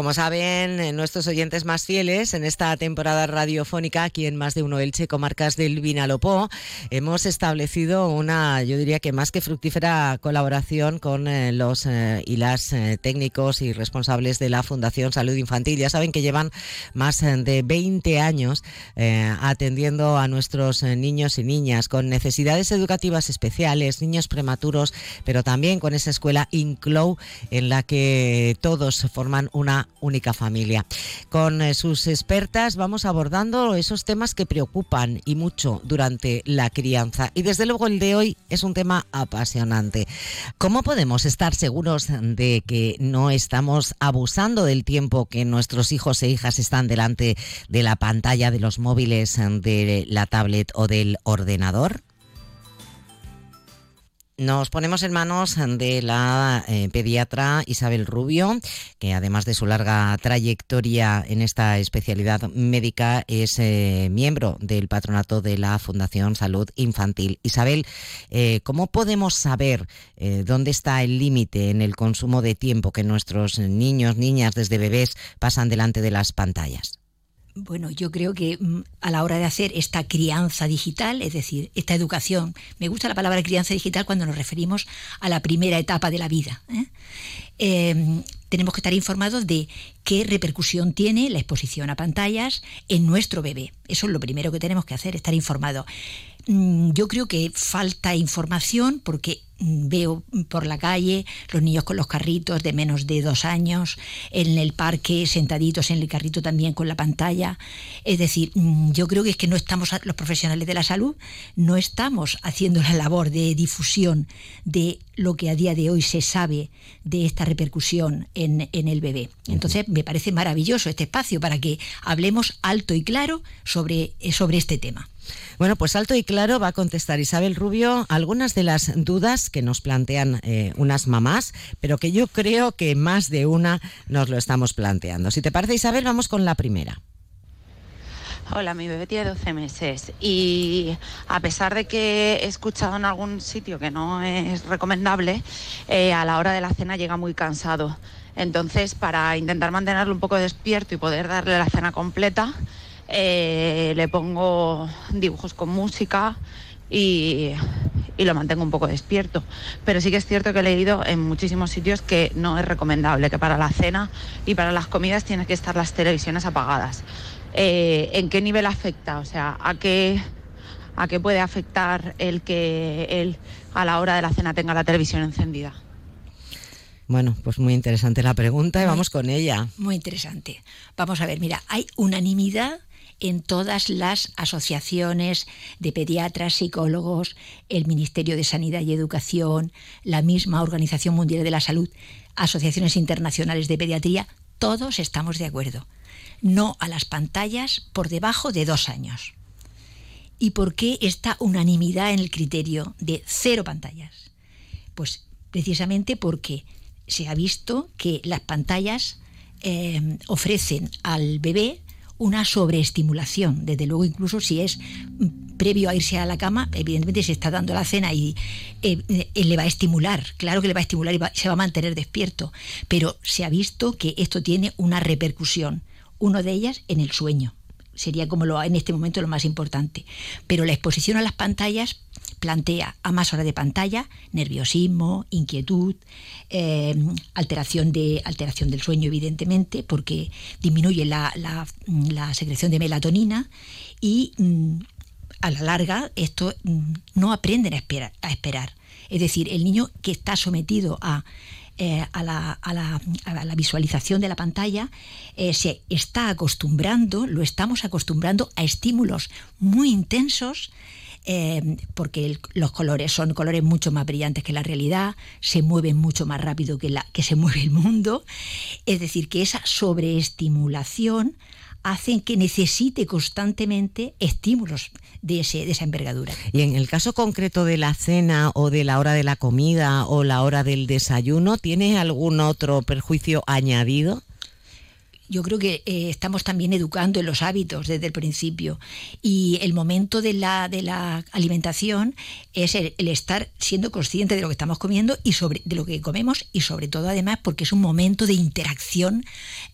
Como saben eh, nuestros oyentes más fieles, en esta temporada radiofónica aquí en Más de Uno Elche, comarcas del Vinalopó, hemos establecido una, yo diría que más que fructífera colaboración con eh, los eh, y las técnicos y responsables de la Fundación Salud Infantil. Ya saben que llevan más de 20 años atendiendo a nuestros niños y niñas con necesidades educativas especiales, niños prematuros, pero también con esa escuela INCLOU en la que todos forman una única familia. Con eh, sus expertas vamos abordando esos temas que preocupan y mucho durante la crianza. Y desde luego el de hoy es un tema apasionante. ¿Cómo podemos estar seguros de que no estamos abusando del tiempo que nuestros hijos e hijas están delante de la pantalla de los móviles, de la tablet o del ordenador? Nos ponemos en manos de la eh, pediatra Isabel Rubio, que además de su larga trayectoria en esta especialidad médica, es eh, miembro del patronato de la Fundación Salud Infantil. Isabel, eh, ¿cómo podemos saber dónde está el límite en el consumo de tiempo que nuestros niños, niñas desde bebés pasan delante de las pantallas? Bueno, yo creo que mm, a la hora de hacer esta crianza digital, es decir, esta educación, me gusta la palabra crianza digital cuando nos referimos a la primera etapa de la vida. ¿eh? Em, tenemos que estar informados de qué repercusión tiene la exposición a pantallas en nuestro bebé. Eso es lo primero que tenemos que hacer, estar informados. Mm, yo creo que falta información porque veo por la calle los niños con los carritos de menos de dos años, en el parque sentaditos en el carrito también con la pantalla. Es decir, mm, yo creo que es que no estamos, los profesionales de la salud, no estamos haciendo la labor de difusión de lo que a día de hoy se sabe de esta repercusión en, en el bebé. Entonces, me parece maravilloso este espacio para que hablemos alto y claro sobre, sobre este tema. Bueno, pues alto y claro va a contestar Isabel Rubio algunas de las dudas que nos plantean eh, unas mamás, pero que yo creo que más de una nos lo estamos planteando. Si te parece, Isabel, vamos con la primera. Hola, mi bebé tiene 12 meses y a pesar de que he escuchado en algún sitio que no es recomendable, eh, a la hora de la cena llega muy cansado. Entonces, para intentar mantenerlo un poco despierto y poder darle la cena completa, eh, le pongo dibujos con música y, lo mantengo un poco despierto. Pero sí que es cierto que he leído en muchísimos sitios que no es recomendable, que para la cena y para las comidas tienen que estar las televisiones apagadas. Eh, ¿En qué nivel afecta? O sea, ¿a qué, ¿a qué puede afectar el que él a la hora de la cena tenga la televisión encendida? Bueno, pues muy interesante la pregunta y vamos con ella. Muy interesante. Vamos a ver, mira, hay unanimidad en todas las asociaciones de pediatras, psicólogos, el Ministerio de Sanidad y Educación, la misma Organización Mundial de la Salud, asociaciones internacionales de pediatría, todos estamos de acuerdo. No a las pantallas por debajo de dos años. ¿Y por qué esta unanimidad en el criterio de cero pantallas? Pues precisamente porque se ha visto que las pantallas eh, ofrecen al bebé una sobreestimulación. Desde luego, incluso si es previo a irse a la cama, evidentemente se está dando la cena y eh, eh, le va a estimular, claro que le va a estimular y se va a mantener despierto, pero se ha visto que esto tiene una repercusión, una de ellas en el sueño. Sería como lo en este momento lo más importante. Pero la exposición a las pantallas plantea a más horas de pantalla nerviosismo, inquietud, eh, alteración, de, alteración del sueño, evidentemente, porque disminuye la, secreción de melatonina y mm, a la larga esto mm, no aprenden a esperar, a esperar. Es decir, el niño que está sometido a eh, a, la, visualización de la pantalla, eh, se está acostumbrando, lo estamos acostumbrando a estímulos muy intensos eh, porque los colores son colores mucho más brillantes que la realidad, se mueven mucho más rápido que, la, que se mueve el mundo. Es decir, que esa sobreestimulación hacen que necesite constantemente estímulos de, ese, de esa envergadura. Y en el caso concreto de la cena o de la hora de la comida o la hora del desayuno, ¿tiene algún otro perjuicio añadido? Yo creo que eh, estamos también educando en los hábitos desde el principio. Y el momento de la, de la alimentación es el, estar siendo consciente de lo que estamos comiendo y sobre de lo que comemos y sobre todo además porque es un momento de interacción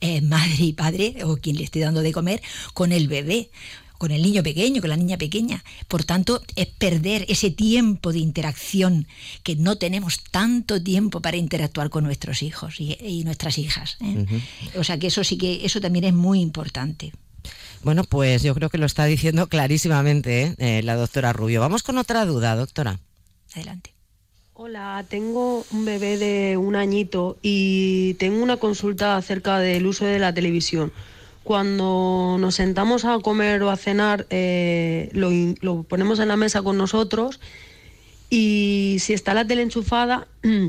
eh, madre y padre o quien le esté dando de comer con el bebé con el niño pequeño, con la niña pequeña. Por tanto, es perder ese tiempo de interacción, que no tenemos tanto tiempo para interactuar con nuestros hijos y, nuestras hijas. ¿eh? O sea que eso sí que, eso también es muy importante. Bueno, pues yo creo que lo está diciendo clarísimamente ¿eh? Eh, la doctora Rubio. Vamos con otra duda, doctora. Adelante. Hola, tengo un bebé de un añito y tengo una consulta acerca del uso de la televisión cuando nos sentamos a comer o a cenar, eh, lo, ponemos en la mesa con nosotros y si está la tele enchufada,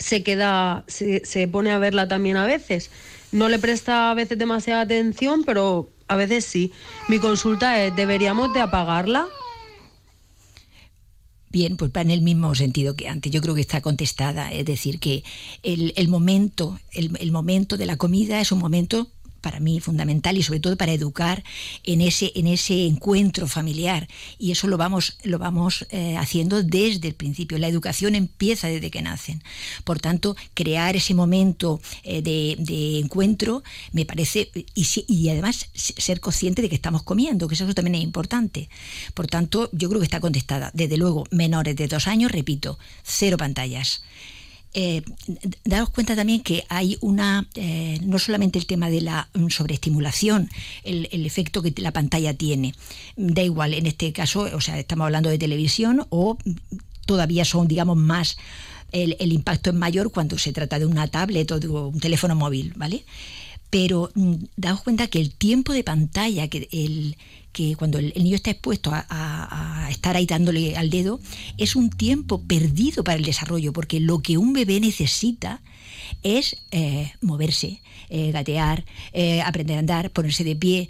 se queda, se, se, pone a verla también a veces. No le presta a veces demasiada atención, pero a veces sí. Mi consulta es, ¿deberíamos de apagarla? Bien, pues va en el mismo sentido que antes. Yo creo que está contestada. Es decir, que el, momento, el momento de la comida es un momento para mí fundamental y sobre todo para educar en ese, en ese encuentro familiar. Y eso lo vamos, lo vamos eh, haciendo desde el principio. La educación empieza desde que nacen. Por tanto, crear ese momento eh, de, encuentro me parece, y, y además ser consciente de que estamos comiendo, que eso también es importante. Por tanto, yo creo que está contestada. Desde luego, menores de dos años, repito, cero pantallas eh, cuenta también que hay una, eh, no solamente el tema de la mm, sobreestimulación, el, el, efecto que la pantalla tiene, da igual, en este caso, o sea, estamos hablando de televisión o todavía son, digamos, más, el, el impacto es mayor cuando se trata de una tablet o de un teléfono móvil, ¿vale? Pero mm, daos cuenta que el tiempo de pantalla, que el, que cuando el, niño está expuesto a, estar ahí dándole al dedo, es un tiempo perdido para el desarrollo, porque lo que un bebé necesita es eh, moverse, eh, gatear, eh, aprender a andar, ponerse de pie,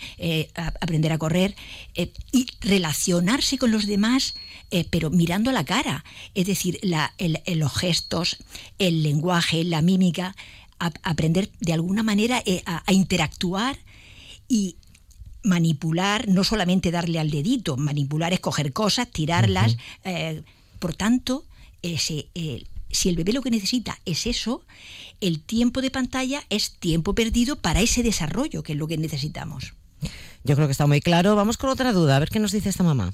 aprender a correr y relacionarse con los demás, pero mirando a la cara. Es decir, los gestos, el lenguaje, la mímica, aprender de alguna manera a interactuar y manipular, no solamente darle al dedito, manipular es coger cosas, tirarlas. Eh, por tanto, ese, si el bebé lo que necesita es eso, el tiempo de pantalla es tiempo perdido para ese desarrollo, que es lo que necesitamos. Yo creo que está muy claro. Vamos con otra duda, a ver qué nos dice esta mamá.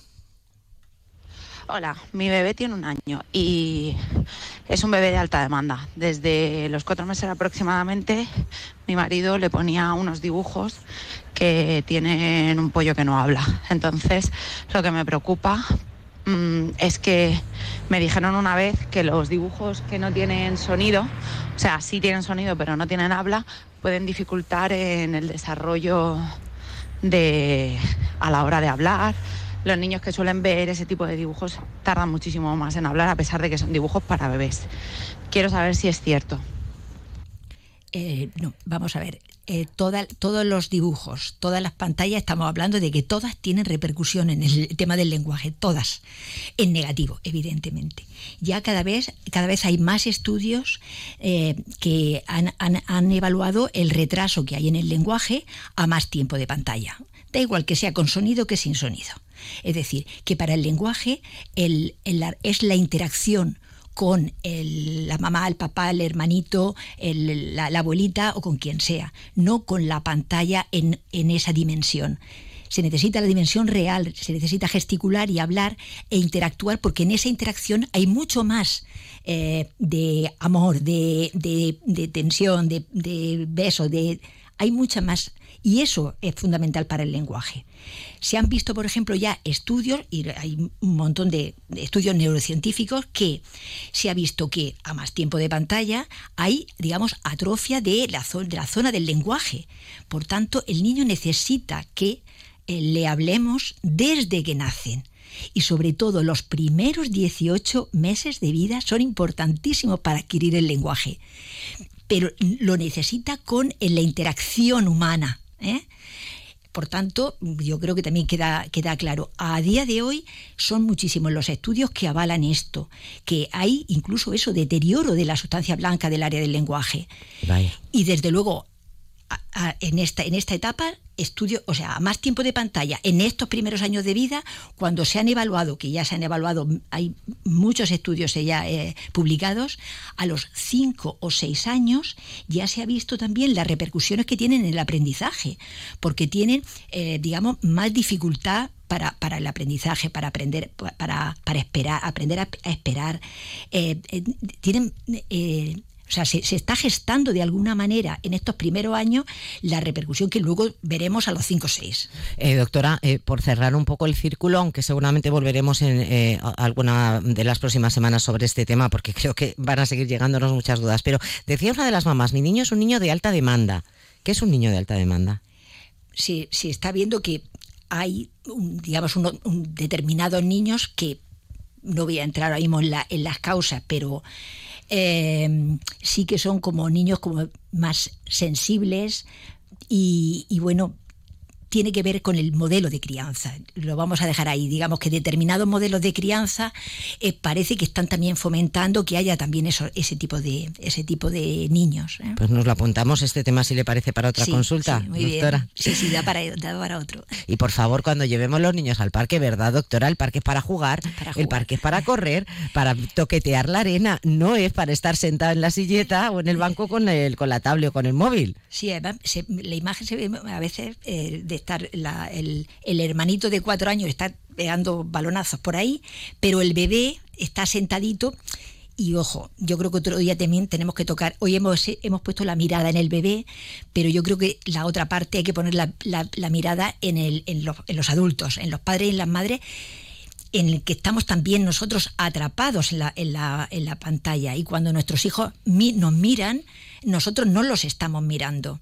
Hola, mi bebé tiene un año y es un bebé de alta demanda. Desde los cuatro meses aproximadamente, mi marido le ponía unos dibujos que tienen un pollo que no habla. Entonces, lo que me preocupa mm, es que me dijeron una vez que los dibujos que no tienen sonido, o sea, sí tienen sonido pero no tienen habla, pueden dificultar en el desarrollo de a la hora de hablar. Los niños que suelen ver ese tipo de dibujos tardan muchísimo más en hablar a pesar de que son dibujos para bebés. Quiero saber si es cierto. Eh, no, vamos a ver. Eh, todos los dibujos, todas las pantallas, estamos hablando de que todas tienen repercusión en el tema del lenguaje, todas, en negativo, evidentemente. Ya cada vez, cada vez hay más estudios eh, que han, evaluado el retraso que hay en el lenguaje a más tiempo de pantalla. Da igual que sea con sonido que sin sonido. Es decir, que para el lenguaje es la interacción con la mamá, el papá, el hermanito, la, abuelita o con quien sea, no con la pantalla en, esa dimensión se necesita la dimensión real, se necesita gesticular y hablar e interactuar, porque en esa interacción hay mucho más eh, de amor, de, tensión, de, de beso, de, hay mucha más y eso es fundamental para el lenguaje. Se han visto, por ejemplo, ya estudios, y hay un montón de estudios neurocientíficos, que se ha visto que a más tiempo de pantalla hay, digamos, atrofia de la, de la zona del lenguaje. Por tanto, el niño necesita que eh, le hablemos desde que nacen. Y sobre todo los primeros 18 meses de vida son importantísimos para adquirir el lenguaje. Pero lo necesita con la interacción humana. ¿Eh? Por tanto, yo creo que también queda, queda claro. A día de hoy son muchísimos los estudios que avalan esto, que hay incluso eso, deterioro de la sustancia blanca del área del lenguaje. Y desde luego, en, esta, en esta etapa estudio, o sea, más tiempo de pantalla en estos primeros años de vida, cuando se han evaluado, que ya se han evaluado, hay muchos estudios ya eh, publicados, a los 5 o 6 años ya se ha visto también las repercusiones que tienen en el aprendizaje, porque tienen, eh, digamos, más dificultad para, para, el aprendizaje, para aprender, para, para esperar, aprender a, esperar. Eh, tienen o sea, se, está gestando de alguna manera en estos primeros años la repercusión que luego veremos a los 5 o 6. Eh, doctora, eh, por cerrar un poco el círculo, aunque seguramente volveremos en eh, alguna de las próximas semanas sobre este tema, porque creo que van a seguir llegándonos muchas dudas, pero decía una de las mamás, mi niño es un niño de alta demanda. ¿Qué es un niño de alta demanda? Sí, sí está viendo que hay, digamos, determinados niños que, no voy a entrar ahora mismo en, en las causas, pero eh, sí que son como niños como más sensibles y, y bueno, tiene que ver con el modelo de crianza. Lo vamos a dejar ahí. Digamos que determinados modelos de crianza eh, parece que están también fomentando que haya también eso, ese tipo de ese tipo de niños. ¿eh? Pues nos lo apuntamos este tema si le parece para otra consulta, doctora. Sí, sí, da para, para otro. Y por favor, cuando llevemos los niños al parque, ¿verdad, doctora? El parque es para jugar, el parque es para correr, para toquetear la arena, no es para estar sentado en la silleta o en el banco con el con la tablet o con el móvil. Sí, la imagen se ve a veces eh, de el, hermanito de cuatro años está pegando balonazos por ahí, pero el bebé está sentadito. Y ojo, yo creo que otro día también tenemos que tocar, hoy hemos, hemos puesto la mirada en el bebé, pero yo creo que la otra parte hay que poner la, mirada en, el, en, los, en los adultos, en los padres y en las madres, en el que estamos también nosotros atrapados en la, en la, en la pantalla. Y cuando nuestros hijos nos miran, nosotros no los estamos mirando.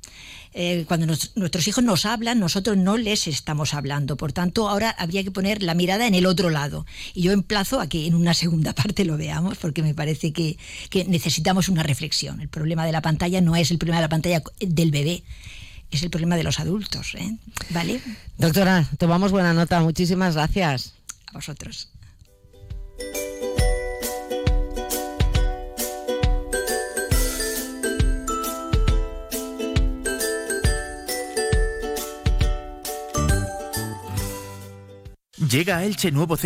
Eh, cuando nuestros hijos nos hablan, nosotros no les estamos hablando. Por tanto, ahora habría que poner la mirada en el otro lado. Y yo emplazo a que en una segunda parte lo veamos, porque me parece que, necesitamos una reflexión. El problema de la pantalla no es el problema de la pantalla del bebé, es el problema de los adultos. ¿eh? ¿Vale? Doctora, tomamos buena nota. Muchísimas gracias. Vosotros. Llega a Elche nuevo